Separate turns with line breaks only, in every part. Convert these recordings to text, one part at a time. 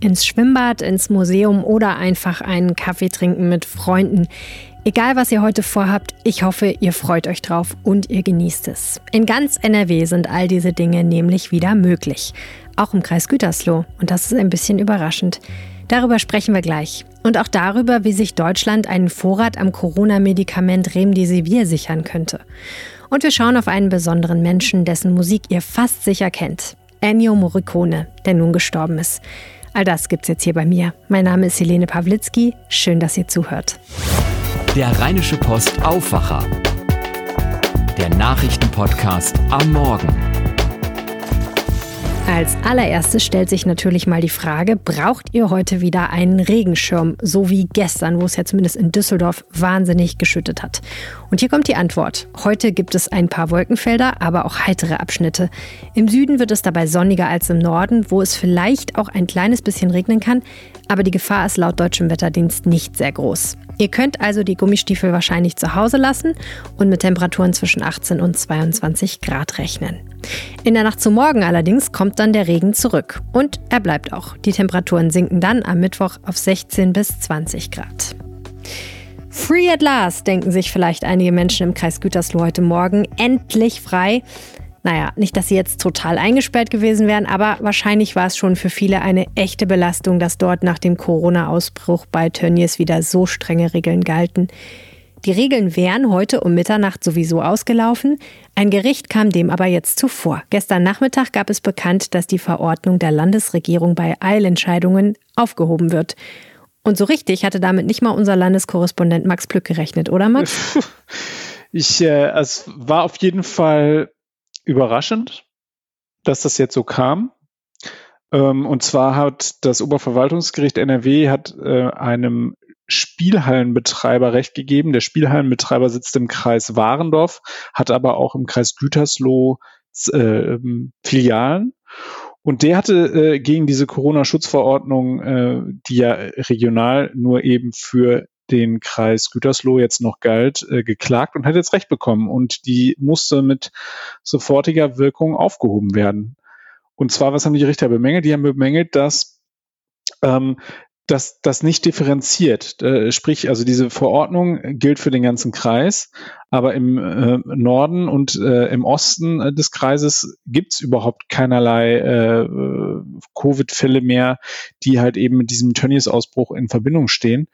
Ins Schwimmbad, ins Museum oder einfach einen Kaffee trinken mit Freunden. Egal, was ihr heute vorhabt, ich hoffe, ihr freut euch drauf und ihr genießt es. In ganz NRW sind all diese Dinge nämlich wieder möglich. Auch im Kreis Gütersloh. Und das ist ein bisschen überraschend. Darüber sprechen wir gleich. Und auch darüber, wie sich Deutschland einen Vorrat am Corona-Medikament Remdesivir sichern könnte. Und wir schauen auf einen besonderen Menschen, dessen Musik ihr fast sicher kennt. Ennio Morricone, der nun gestorben ist. All das gibt's jetzt hier bei mir. Mein Name ist Helene Pawlitzki. Schön, dass ihr zuhört.
Der Rheinische Post Aufwacher. Der Nachrichtenpodcast am Morgen.
Als allererstes stellt sich natürlich mal die Frage, braucht ihr heute wieder einen Regenschirm, so wie gestern, wo es ja zumindest in Düsseldorf wahnsinnig geschüttet hat? Und hier kommt die Antwort. Heute gibt es ein paar Wolkenfelder, aber auch heitere Abschnitte. Im Süden wird es dabei sonniger als im Norden, wo es vielleicht auch ein kleines bisschen regnen kann, aber die Gefahr ist laut deutschem Wetterdienst nicht sehr groß. Ihr könnt also die Gummistiefel wahrscheinlich zu Hause lassen und mit Temperaturen zwischen 18 und 22 Grad rechnen. In der Nacht zu morgen allerdings kommt dann der Regen zurück und er bleibt auch. Die Temperaturen sinken dann am Mittwoch auf 16 bis 20 Grad. Free at last, denken sich vielleicht einige Menschen im Kreis Gütersloh heute Morgen. Endlich frei. Naja, nicht, dass sie jetzt total eingesperrt gewesen wären, aber wahrscheinlich war es schon für viele eine echte Belastung, dass dort nach dem Corona-Ausbruch bei Tönnies wieder so strenge Regeln galten. Die Regeln wären heute um Mitternacht sowieso ausgelaufen. Ein Gericht kam dem aber jetzt zuvor. Gestern Nachmittag gab es bekannt, dass die Verordnung der Landesregierung bei Eilentscheidungen aufgehoben wird. Und so richtig hatte damit nicht mal unser Landeskorrespondent Max Plück gerechnet, oder Max?
Ich, äh, es war auf jeden Fall überraschend, dass das jetzt so kam. Ähm, und zwar hat das Oberverwaltungsgericht NRW hat äh, einem Spielhallenbetreiber recht gegeben. Der Spielhallenbetreiber sitzt im Kreis Warendorf, hat aber auch im Kreis Gütersloh äh, Filialen. Und der hatte äh, gegen diese Corona-Schutzverordnung, äh, die ja regional nur eben für den Kreis Gütersloh jetzt noch galt, äh, geklagt und hat jetzt Recht bekommen. Und die musste mit sofortiger Wirkung aufgehoben werden. Und zwar, was haben die Richter bemängelt? Die haben bemängelt, dass ähm, dass das nicht differenziert. Äh, sprich, also diese Verordnung gilt für den ganzen Kreis, aber im äh, Norden und äh, im Osten äh, des Kreises gibt's überhaupt keinerlei äh, Covid-Fälle mehr, die halt eben mit diesem Tönnies-Ausbruch in Verbindung stehen.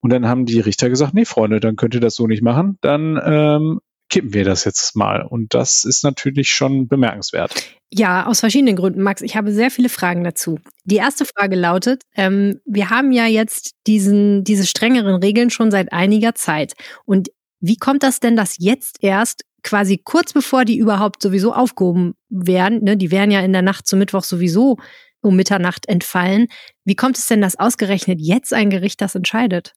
Und dann haben die Richter gesagt, nee, Freunde, dann könnt ihr das so nicht machen. Dann ähm, kippen wir das jetzt mal. Und das ist natürlich schon bemerkenswert.
Ja, aus verschiedenen Gründen, Max. Ich habe sehr viele Fragen dazu. Die erste Frage lautet, ähm, wir haben ja jetzt diesen, diese strengeren Regeln schon seit einiger Zeit. Und wie kommt das denn, dass jetzt erst quasi kurz bevor die überhaupt sowieso aufgehoben werden, ne, die wären ja in der Nacht zum Mittwoch sowieso um Mitternacht entfallen, wie kommt es denn, dass ausgerechnet jetzt ein Gericht das entscheidet?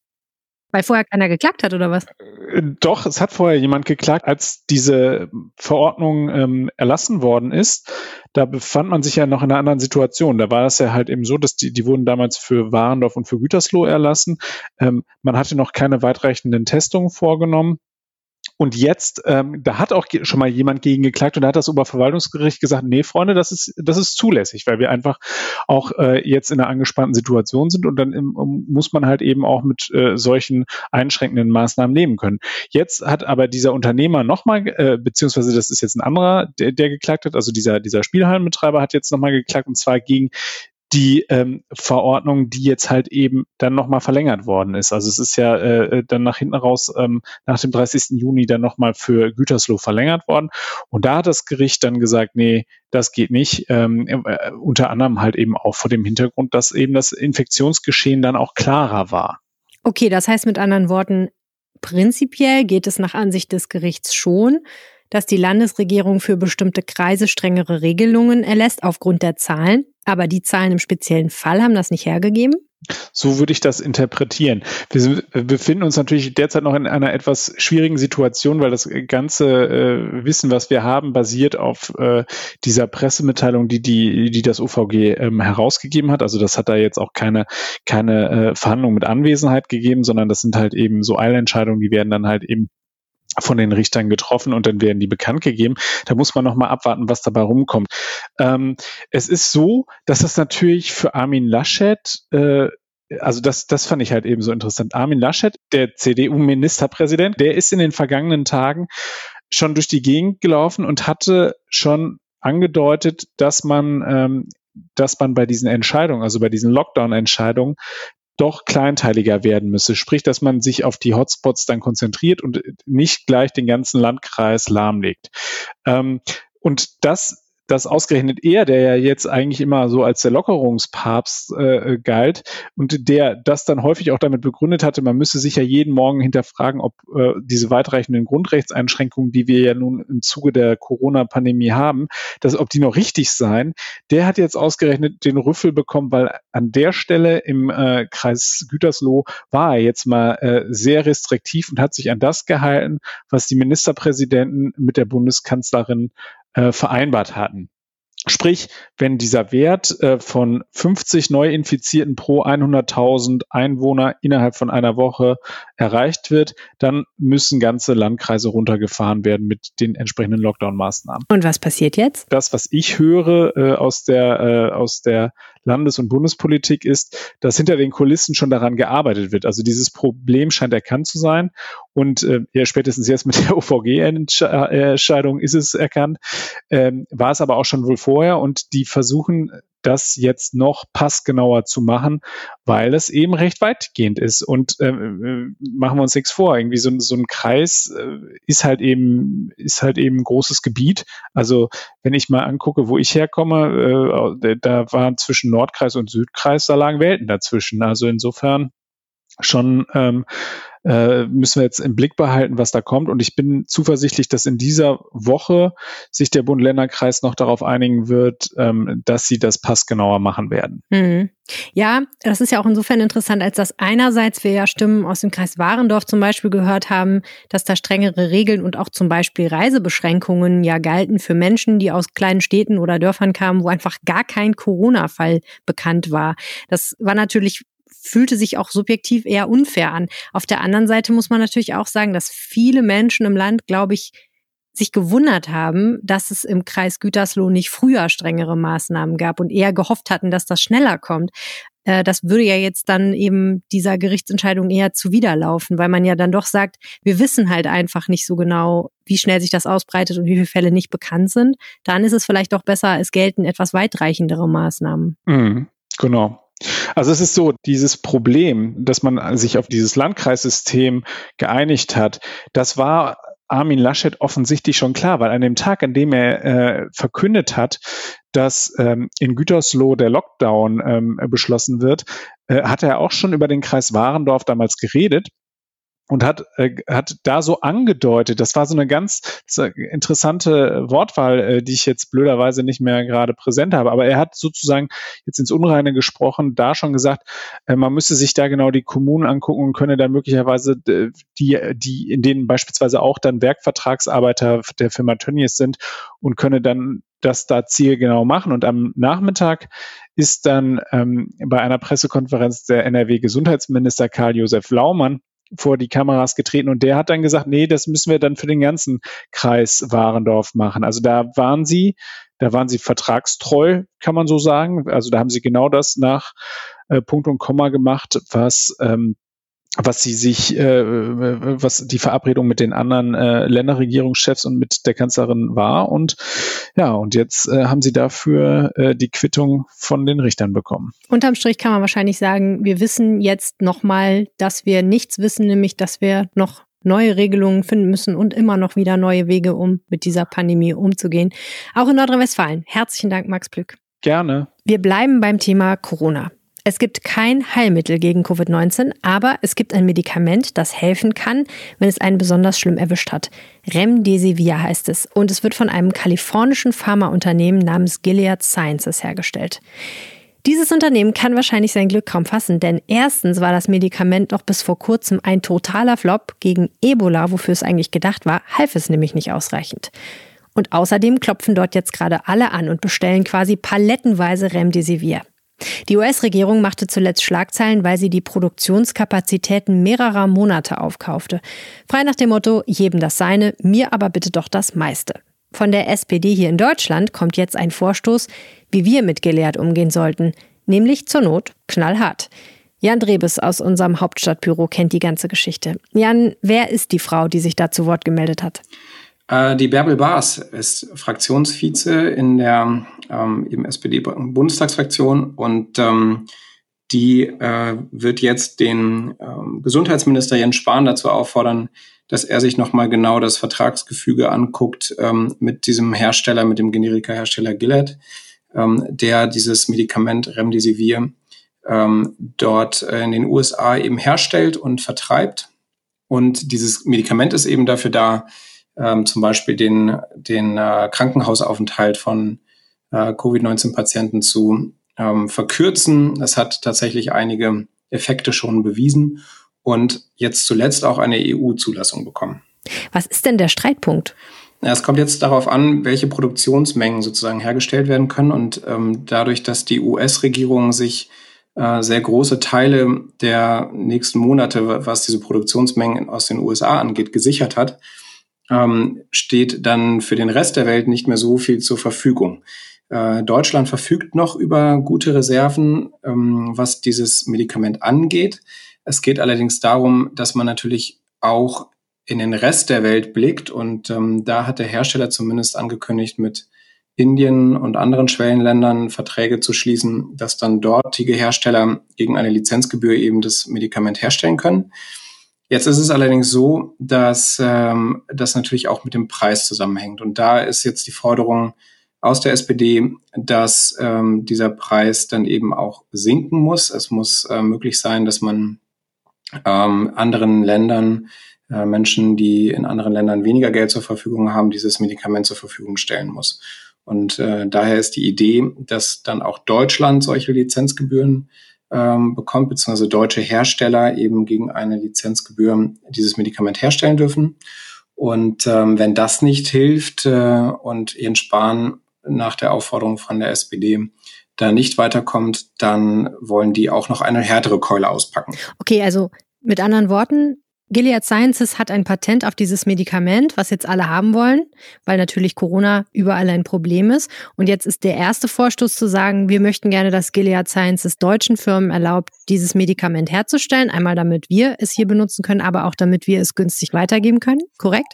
Weil vorher keiner geklagt hat, oder was?
Äh, doch, es hat vorher jemand geklagt, als diese Verordnung ähm, erlassen worden ist. Da befand man sich ja noch in einer anderen Situation. Da war es ja halt eben so, dass die, die wurden damals für Warendorf und für Gütersloh erlassen. Ähm, man hatte noch keine weitreichenden Testungen vorgenommen. Und jetzt, ähm, da hat auch schon mal jemand gegen geklagt und da hat das Oberverwaltungsgericht gesagt, nee, Freunde, das ist, das ist zulässig, weil wir einfach auch äh, jetzt in einer angespannten Situation sind und dann im, muss man halt eben auch mit äh, solchen einschränkenden Maßnahmen leben können. Jetzt hat aber dieser Unternehmer nochmal, äh, beziehungsweise das ist jetzt ein anderer, der, der geklagt hat, also dieser, dieser Spielhallenbetreiber hat jetzt nochmal geklagt und zwar gegen die ähm, Verordnung, die jetzt halt eben dann nochmal verlängert worden ist. Also es ist ja äh, dann nach hinten raus ähm, nach dem 30. Juni dann nochmal für Gütersloh verlängert worden. Und da hat das Gericht dann gesagt, nee, das geht nicht. Ähm, äh, unter anderem halt eben auch vor dem Hintergrund, dass eben das Infektionsgeschehen dann auch klarer war.
Okay, das heißt mit anderen Worten, prinzipiell geht es nach Ansicht des Gerichts schon dass die Landesregierung für bestimmte Kreise strengere Regelungen erlässt aufgrund der Zahlen. Aber die Zahlen im speziellen Fall haben das nicht hergegeben?
So würde ich das interpretieren. Wir befinden uns natürlich derzeit noch in einer etwas schwierigen Situation, weil das ganze äh, Wissen, was wir haben, basiert auf äh, dieser Pressemitteilung, die, die, die das OVG ähm, herausgegeben hat. Also das hat da jetzt auch keine, keine äh, Verhandlung mit Anwesenheit gegeben, sondern das sind halt eben so Eilentscheidungen, die werden dann halt eben von den Richtern getroffen und dann werden die bekannt gegeben. Da muss man nochmal abwarten, was dabei rumkommt. Ähm, es ist so, dass das natürlich für Armin Laschet äh, also das, das fand ich halt eben so interessant. Armin Laschet, der CDU-Ministerpräsident, der ist in den vergangenen Tagen schon durch die Gegend gelaufen und hatte schon angedeutet, dass man, ähm, dass man bei diesen Entscheidungen, also bei diesen Lockdown-Entscheidungen, doch kleinteiliger werden müsse. Sprich, dass man sich auf die Hotspots dann konzentriert und nicht gleich den ganzen Landkreis lahmlegt. Ähm, und das dass ausgerechnet er, der ja jetzt eigentlich immer so als der Lockerungspapst äh, galt und der das dann häufig auch damit begründet hatte, man müsse sich ja jeden Morgen hinterfragen, ob äh, diese weitreichenden Grundrechtseinschränkungen, die wir ja nun im Zuge der Corona-Pandemie haben, dass ob die noch richtig seien, der hat jetzt ausgerechnet den Rüffel bekommen, weil an der Stelle im äh, Kreis Gütersloh war er jetzt mal äh, sehr restriktiv und hat sich an das gehalten, was die Ministerpräsidenten mit der Bundeskanzlerin äh, vereinbart hatten. Sprich, wenn dieser Wert äh, von 50 Neuinfizierten pro 100.000 Einwohner innerhalb von einer Woche erreicht wird, dann müssen ganze Landkreise runtergefahren werden mit den entsprechenden Lockdown-Maßnahmen.
Und was passiert jetzt?
Das, was ich höre äh, aus der äh, aus der Landes- und Bundespolitik ist, dass hinter den Kulissen schon daran gearbeitet wird. Also dieses Problem scheint erkannt zu sein und äh, ja, spätestens jetzt mit der OVG-Entscheidung ist es erkannt, ähm, war es aber auch schon wohl vorher und die versuchen das jetzt noch passgenauer zu machen, weil es eben recht weitgehend ist. Und äh, äh, machen wir uns nichts vor, irgendwie so, so ein Kreis äh, ist halt eben, ist halt eben ein großes Gebiet. Also wenn ich mal angucke, wo ich herkomme, äh, da waren zwischen Nordkreis und Südkreis, da lagen Welten dazwischen. Also insofern schon ähm, äh, müssen wir jetzt im Blick behalten, was da kommt. Und ich bin zuversichtlich, dass in dieser Woche sich der Bund-Länder-Kreis noch darauf einigen wird, ähm, dass sie das passgenauer machen werden.
Mhm. Ja, das ist ja auch insofern interessant, als dass einerseits wir ja Stimmen aus dem Kreis Warendorf zum Beispiel gehört haben, dass da strengere Regeln und auch zum Beispiel Reisebeschränkungen ja galten für Menschen, die aus kleinen Städten oder Dörfern kamen, wo einfach gar kein Corona-Fall bekannt war. Das war natürlich fühlte sich auch subjektiv eher unfair an. Auf der anderen Seite muss man natürlich auch sagen, dass viele Menschen im Land, glaube ich, sich gewundert haben, dass es im Kreis Gütersloh nicht früher strengere Maßnahmen gab und eher gehofft hatten, dass das schneller kommt. Äh, das würde ja jetzt dann eben dieser Gerichtsentscheidung eher zuwiderlaufen, weil man ja dann doch sagt, wir wissen halt einfach nicht so genau, wie schnell sich das ausbreitet und wie viele Fälle nicht bekannt sind. Dann ist es vielleicht doch besser, es gelten etwas weitreichendere Maßnahmen.
Mhm, genau. Also es ist so, dieses Problem, dass man sich auf dieses Landkreissystem geeinigt hat, das war Armin Laschet offensichtlich schon klar, weil an dem Tag, an dem er äh, verkündet hat, dass ähm, in Gütersloh der Lockdown ähm, beschlossen wird, äh, hat er auch schon über den Kreis Warendorf damals geredet und hat, äh, hat da so angedeutet, das war so eine ganz interessante Wortwahl, äh, die ich jetzt blöderweise nicht mehr gerade präsent habe, aber er hat sozusagen jetzt ins Unreine gesprochen, da schon gesagt, äh, man müsse sich da genau die Kommunen angucken und könne dann möglicherweise die, die, in denen beispielsweise auch dann Werkvertragsarbeiter der Firma Tönnies sind und könne dann das da zielgenau machen. Und am Nachmittag ist dann ähm, bei einer Pressekonferenz der NRW-Gesundheitsminister Karl-Josef Laumann vor die Kameras getreten und der hat dann gesagt, nee, das müssen wir dann für den ganzen Kreis Warendorf machen. Also da waren sie, da waren sie vertragstreu, kann man so sagen. Also da haben sie genau das nach äh, Punkt und Komma gemacht, was ähm, was sie sich, äh, was die Verabredung mit den anderen äh, Länderregierungschefs und mit der Kanzlerin war. Und ja, und jetzt äh, haben sie dafür äh, die Quittung von den Richtern bekommen.
Unterm Strich kann man wahrscheinlich sagen, wir wissen jetzt nochmal, dass wir nichts wissen, nämlich dass wir noch neue Regelungen finden müssen und immer noch wieder neue Wege, um mit dieser Pandemie umzugehen. Auch in Nordrhein-Westfalen. Herzlichen Dank, Max Plück.
Gerne.
Wir bleiben beim Thema Corona. Es gibt kein Heilmittel gegen Covid-19, aber es gibt ein Medikament, das helfen kann, wenn es einen besonders schlimm erwischt hat. Remdesivir heißt es und es wird von einem kalifornischen Pharmaunternehmen namens Gilead Sciences hergestellt. Dieses Unternehmen kann wahrscheinlich sein Glück kaum fassen, denn erstens war das Medikament noch bis vor kurzem ein totaler Flop. Gegen Ebola, wofür es eigentlich gedacht war, half es nämlich nicht ausreichend. Und außerdem klopfen dort jetzt gerade alle an und bestellen quasi palettenweise Remdesivir. Die US-Regierung machte zuletzt Schlagzeilen, weil sie die Produktionskapazitäten mehrerer Monate aufkaufte. Frei nach dem Motto, jedem das seine, mir aber bitte doch das meiste. Von der SPD hier in Deutschland kommt jetzt ein Vorstoß, wie wir mit Gilead umgehen sollten, nämlich zur Not knallhart. Jan Drebes aus unserem Hauptstadtbüro kennt die ganze Geschichte. Jan, wer ist die Frau, die sich da zu Wort gemeldet hat?
Äh, die Bärbel Baas ist Fraktionsvize in der ähm, SPD-Bundestagsfraktion und ähm, die äh, wird jetzt den ähm, Gesundheitsminister Jens Spahn dazu auffordern, dass er sich nochmal genau das Vertragsgefüge anguckt ähm, mit diesem Hersteller, mit dem Generika-Hersteller Gilead, ähm, der dieses Medikament Remdesivir ähm, dort in den USA eben herstellt und vertreibt. Und dieses Medikament ist eben dafür da, ähm, zum Beispiel den, den äh, Krankenhausaufenthalt von äh, Covid-19-Patienten zu ähm, verkürzen. Das hat tatsächlich einige Effekte schon bewiesen und jetzt zuletzt auch eine EU-Zulassung bekommen.
Was ist denn der Streitpunkt?
Es kommt jetzt darauf an, welche Produktionsmengen sozusagen hergestellt werden können. Und ähm, dadurch, dass die US-Regierung sich äh, sehr große Teile der nächsten Monate, was diese Produktionsmengen aus den USA angeht, gesichert hat, ähm, steht dann für den Rest der Welt nicht mehr so viel zur Verfügung. Äh, Deutschland verfügt noch über gute Reserven, ähm, was dieses Medikament angeht. Es geht allerdings darum, dass man natürlich auch in den Rest der Welt blickt und ähm, da hat der Hersteller zumindest angekündigt, mit Indien und anderen Schwellenländern Verträge zu schließen, dass dann dortige Hersteller gegen eine Lizenzgebühr eben das Medikament herstellen können. Jetzt ist es allerdings so, dass ähm, das natürlich auch mit dem Preis zusammenhängt. Und da ist jetzt die Forderung aus der SPD, dass ähm, dieser Preis dann eben auch sinken muss. Es muss äh, möglich sein, dass man ähm, anderen Ländern, äh, Menschen, die in anderen Ländern weniger Geld zur Verfügung haben, dieses Medikament zur Verfügung stellen muss. Und äh, daher ist die Idee, dass dann auch Deutschland solche Lizenzgebühren ähm, bekommt, beziehungsweise deutsche Hersteller eben gegen eine Lizenzgebühr dieses Medikament herstellen dürfen. Und ähm, wenn das nicht hilft äh, und Jens Spahn nach der Aufforderung von der SPD da nicht weiterkommt, dann wollen die auch noch eine härtere Keule auspacken.
Okay, also mit anderen Worten, Gilead Sciences hat ein Patent auf dieses Medikament, was jetzt alle haben wollen, weil natürlich Corona überall ein Problem ist. Und jetzt ist der erste Vorstoß zu sagen, wir möchten gerne, dass Gilead Sciences deutschen Firmen erlaubt, dieses Medikament herzustellen. Einmal damit wir es hier benutzen können, aber auch damit wir es günstig weitergeben können. Korrekt?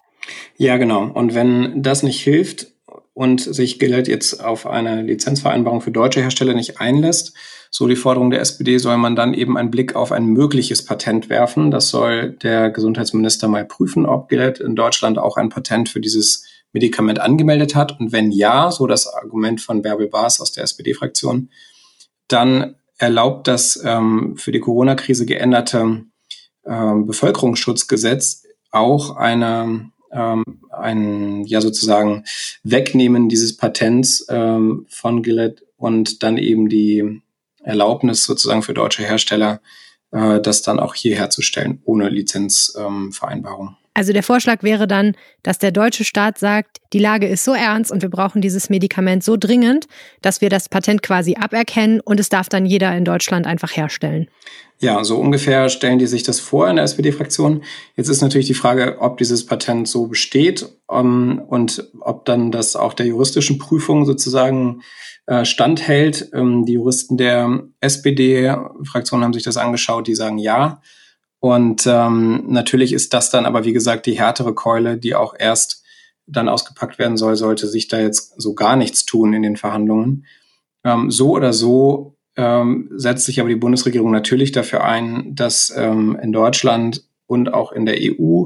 Ja, genau. Und wenn das nicht hilft und sich Gilead jetzt auf eine Lizenzvereinbarung für deutsche Hersteller nicht einlässt, so die Forderung der SPD, soll man dann eben einen Blick auf ein mögliches Patent werfen. Das soll der Gesundheitsminister mal prüfen, ob Gilead in Deutschland auch ein Patent für dieses Medikament angemeldet hat. Und wenn ja, so das Argument von Bärbel Baas aus der SPD-Fraktion, dann erlaubt das ähm, für die Corona-Krise geänderte ähm, Bevölkerungsschutzgesetz auch eine, ähm, ein, ja sozusagen Wegnehmen dieses Patents ähm, von Gilead und dann eben die Erlaubnis sozusagen für deutsche Hersteller, äh, das dann auch hier herzustellen, ohne Lizenzvereinbarung. Ähm,
also der Vorschlag wäre dann, dass der deutsche Staat sagt, die Lage ist so ernst und wir brauchen dieses Medikament so dringend, dass wir das Patent quasi aberkennen und es darf dann jeder in Deutschland einfach herstellen.
Ja, so ungefähr stellen die sich das vor in der SPD-Fraktion. Jetzt ist natürlich die Frage, ob dieses Patent so besteht um, ähm, und ob dann das auch der juristischen Prüfung sozusagen äh, standhält. Ähm, die Juristen der SPD-Fraktion haben sich das angeschaut, die sagen ja. Und ähm, natürlich ist das dann aber, wie gesagt, die härtere Keule, die auch erst dann ausgepackt werden soll, sollte sich da jetzt so gar nichts tun in den Verhandlungen. Ähm, so oder so ähm, setzt sich aber die Bundesregierung natürlich dafür ein, dass ähm, in Deutschland und auch in der EU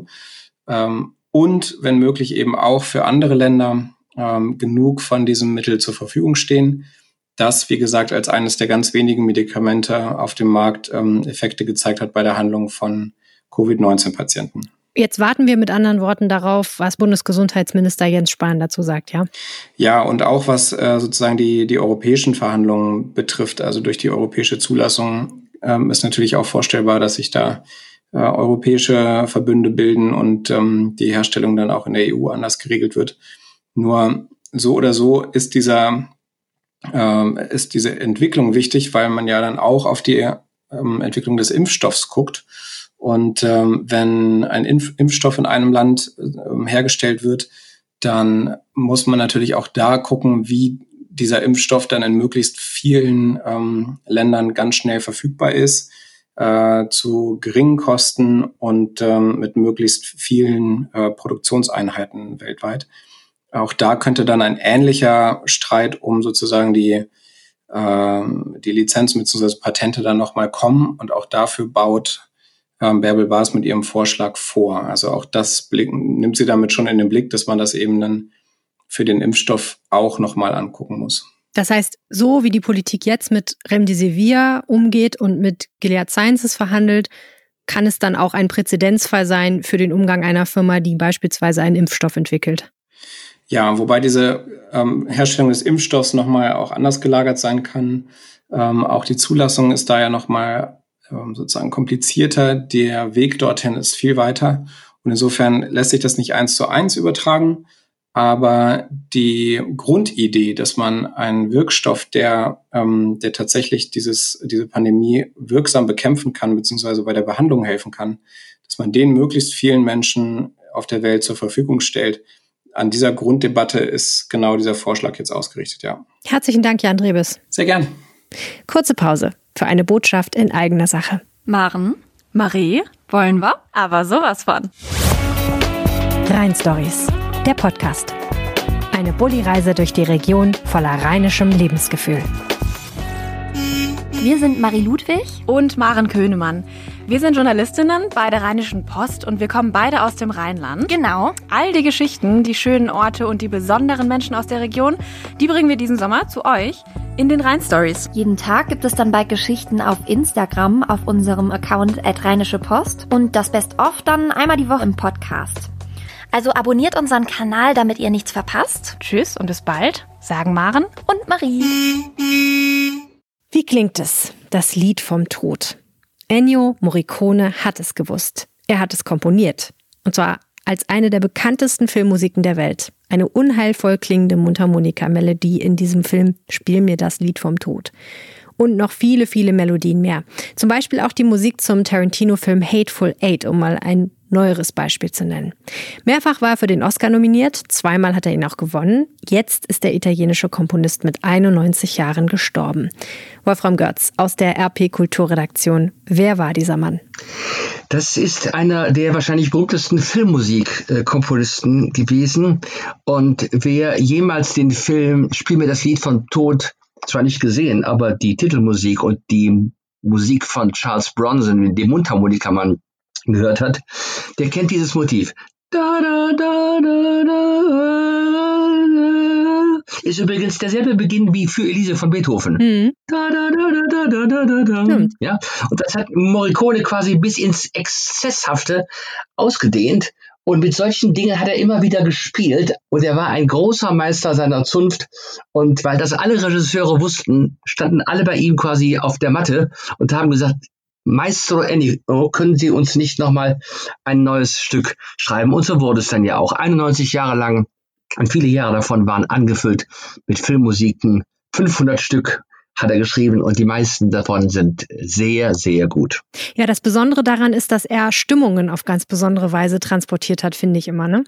ähm, und wenn möglich eben auch für andere Länder ähm, genug von diesem Mittel zur Verfügung stehen, das, wie gesagt, als eines der ganz wenigen Medikamente auf dem Markt ähm, Effekte gezeigt hat bei der Handlung von Covid-19-Patienten.
Jetzt warten wir mit anderen Worten darauf, was Bundesgesundheitsminister Jens Spahn dazu sagt, ja?
Ja, und auch was äh, sozusagen die, die europäischen Verhandlungen betrifft, also durch die europäische Zulassung, ähm, ist natürlich auch vorstellbar, dass sich da äh, europäische Verbünde bilden und ähm, die Herstellung dann auch in der EU anders geregelt wird. Nur so oder so ist dieser ähm, ist diese Entwicklung wichtig, weil man ja dann auch auf die ähm, Entwicklung des Impfstoffs guckt. Und ähm, wenn ein Impf Impfstoff in einem Land ähm, hergestellt wird, dann muss man natürlich auch da gucken, wie dieser Impfstoff dann in möglichst vielen ähm, Ländern ganz schnell verfügbar ist, äh, zu geringen Kosten und ähm, mit möglichst vielen äh, Produktionseinheiten weltweit. Auch da könnte dann ein ähnlicher Streit um sozusagen die, äh, die Lizenzen bzw. Patente dann nochmal kommen. Und auch dafür baut ähm, Bärbel Bars mit ihrem Vorschlag vor. Also auch das Blick, nimmt sie damit schon in den Blick, dass man das eben dann für den Impfstoff auch nochmal angucken muss.
Das heißt, so wie die Politik jetzt mit Remdesivir umgeht und mit Gilead Sciences verhandelt, kann es dann auch ein Präzedenzfall sein für den Umgang einer Firma, die beispielsweise einen Impfstoff entwickelt.
Ja, wobei diese ähm, Herstellung des Impfstoffs nochmal auch anders gelagert sein kann. Ähm, auch die Zulassung ist da ja nochmal ähm, sozusagen komplizierter. Der Weg dorthin ist viel weiter. Und insofern lässt sich das nicht eins zu eins übertragen. Aber die Grundidee, dass man einen Wirkstoff, der, ähm, der tatsächlich dieses, diese Pandemie wirksam bekämpfen kann, beziehungsweise bei der Behandlung helfen kann, dass man den möglichst vielen Menschen auf der Welt zur Verfügung stellt, an dieser Grunddebatte ist genau dieser Vorschlag jetzt ausgerichtet, ja.
Herzlichen Dank, Jan Drebes.
Sehr gern.
Kurze Pause für eine Botschaft in eigener Sache.
Maren, Marie, wollen wir? Aber sowas von.
Rhein Stories, der Podcast. Eine Bulli-Reise durch die Region voller rheinischem Lebensgefühl.
Wir sind Marie Ludwig und Maren Könemann. Wir sind Journalistinnen bei der Rheinischen Post und wir kommen beide aus dem Rheinland.
Genau.
All die Geschichten, die schönen Orte und die besonderen Menschen aus der Region, die bringen wir diesen Sommer zu euch in den Rhein Stories.
Jeden Tag gibt es dann bei Geschichten auf Instagram auf unserem Account at Rheinische Post und das Best of dann einmal die Woche im Podcast. Also abonniert unseren Kanal, damit ihr nichts verpasst.
Tschüss und bis bald, sagen Maren
und Marie.
Wie klingt es, das Lied vom Tod? Ennio Morricone hat es gewusst. Er hat es komponiert. Und zwar als eine der bekanntesten Filmmusiken der Welt. Eine unheilvoll klingende Mundharmonika-Melodie in diesem Film Spiel mir das Lied vom Tod. Und noch viele, viele Melodien mehr. Zum Beispiel auch die Musik zum Tarantino-Film Hateful Eight, um mal ein neueres Beispiel zu nennen. Mehrfach war er für den Oscar nominiert, zweimal hat er ihn auch gewonnen. Jetzt ist der italienische Komponist mit 91 Jahren gestorben. Wolfram Götz aus der RP Kulturredaktion. Wer war dieser Mann?
Das ist einer der wahrscheinlich berühmtesten Filmmusikkomponisten gewesen. Und wer jemals den Film Spiel mir das Lied von Tod zwar nicht gesehen, aber die Titelmusik und die Musik von Charles Bronson, dem Mundharmonikamann, gehört hat, der kennt dieses Motiv. Da, da, da, da, da, ist übrigens derselbe Beginn wie für Elise von Beethoven. Mhm. Da, da, da, da, da, da, da, da. Ja, und das hat Morricone quasi bis ins Exzesshafte ausgedehnt. Und mit solchen Dingen hat er immer wieder gespielt. Und er war ein großer Meister seiner Zunft. Und weil das alle Regisseure wussten, standen alle bei ihm quasi auf der Matte und haben gesagt, Maestro Ennio, können Sie uns nicht nochmal ein neues Stück schreiben? Und so wurde es dann ja auch. 91 Jahre lang und viele Jahre davon waren angefüllt mit Filmmusiken. 500 Stück hat er geschrieben und die meisten davon sind sehr, sehr gut.
Ja, das Besondere daran ist, dass er Stimmungen auf ganz besondere Weise transportiert hat, finde ich immer, ne?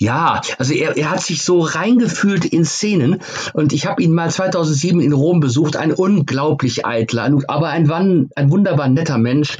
Ja, also er, er hat sich so reingefühlt in Szenen. Und ich habe ihn mal 2007 in Rom besucht, ein unglaublich eitler, aber ein, ein wunderbar netter Mensch,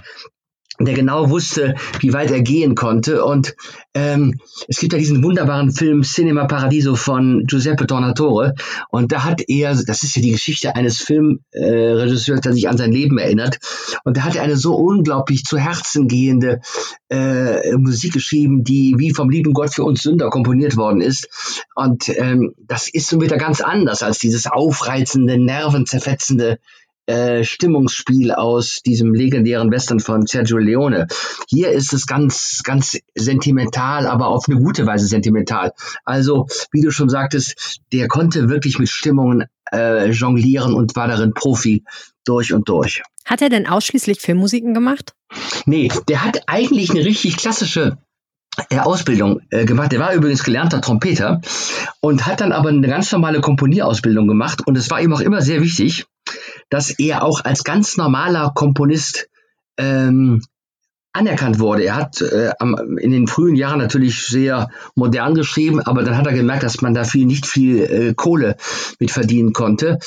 der genau wusste, wie weit er gehen konnte. Und ähm, es gibt ja diesen wunderbaren Film Cinema Paradiso von Giuseppe Tornatore. Und da hat er, das ist ja die Geschichte eines Filmregisseurs, äh, der sich an sein Leben erinnert. Und da hat er eine so unglaublich zu Herzen gehende äh, Musik geschrieben, die wie vom lieben Gott für uns Sünder komponiert worden ist. Und ähm, das ist so wieder ganz anders als dieses aufreizende, nervenzerfetzende äh, Stimmungsspiel aus diesem legendären Western von Sergio Leone. Hier ist es ganz, ganz sentimental, aber auf eine gute Weise sentimental. Also, wie du schon sagtest, der konnte wirklich mit Stimmungen äh, jonglieren und war darin Profi durch und durch.
Hat er denn ausschließlich Filmmusiken gemacht?
Nee, der hat eigentlich eine richtig klassische er Ausbildung äh, gemacht. Der war übrigens gelernter Trompeter und hat dann aber eine ganz normale Komponierausbildung gemacht. Und es war ihm auch immer sehr wichtig, dass er auch als ganz normaler Komponist ähm, anerkannt wurde. Er hat äh, in den frühen Jahren natürlich sehr modern geschrieben, aber dann hat er gemerkt, dass man da viel nicht viel äh, Kohle mit verdienen konnte.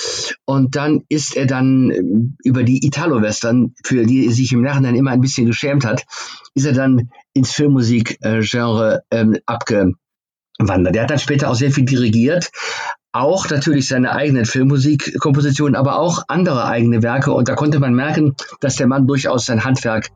Und dann ist er dann äh, über die Italo-Western, für die er sich im Nachhinein immer ein bisschen geschämt hat, ist er dann ins Filmmusik-Genre ähm, abgewandert. Er hat dann später auch sehr viel dirigiert, auch natürlich seine eigenen Filmmusikkompositionen, aber auch andere eigene Werke. Und da konnte man merken, dass der Mann durchaus sein Handwerk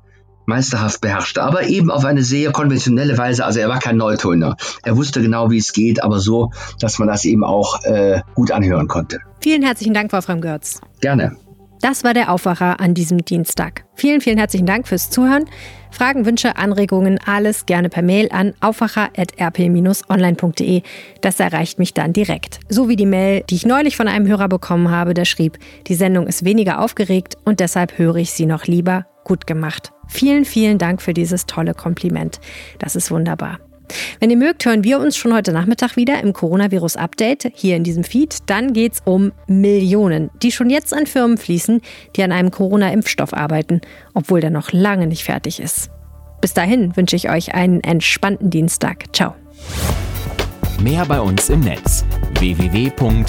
meisterhaft beherrschte, aber eben auf eine sehr konventionelle Weise. Also er war kein Neutöner. Er wusste genau, wie es geht, aber so, dass man das eben auch äh, gut anhören konnte.
Vielen herzlichen Dank, Wolfram Görz.
Gerne.
Das war der Aufwacher an diesem Dienstag. Vielen, vielen herzlichen Dank fürs Zuhören. Fragen, Wünsche, Anregungen, alles gerne per Mail an aufwacher.rp-online.de. Das erreicht mich dann direkt. So wie die Mail, die ich neulich von einem Hörer bekommen habe, der schrieb, die Sendung ist weniger aufgeregt und deshalb höre ich sie noch lieber. Gut gemacht. Vielen, vielen Dank für dieses tolle Kompliment. Das ist wunderbar. Wenn ihr mögt, hören wir uns schon heute Nachmittag wieder im Coronavirus Update hier in diesem Feed. Dann geht es um Millionen, die schon jetzt an Firmen fließen, die an einem Corona-Impfstoff arbeiten, obwohl der noch lange nicht fertig ist. Bis dahin wünsche ich euch einen entspannten Dienstag. Ciao.
Mehr bei uns im Netz www.rp-online.de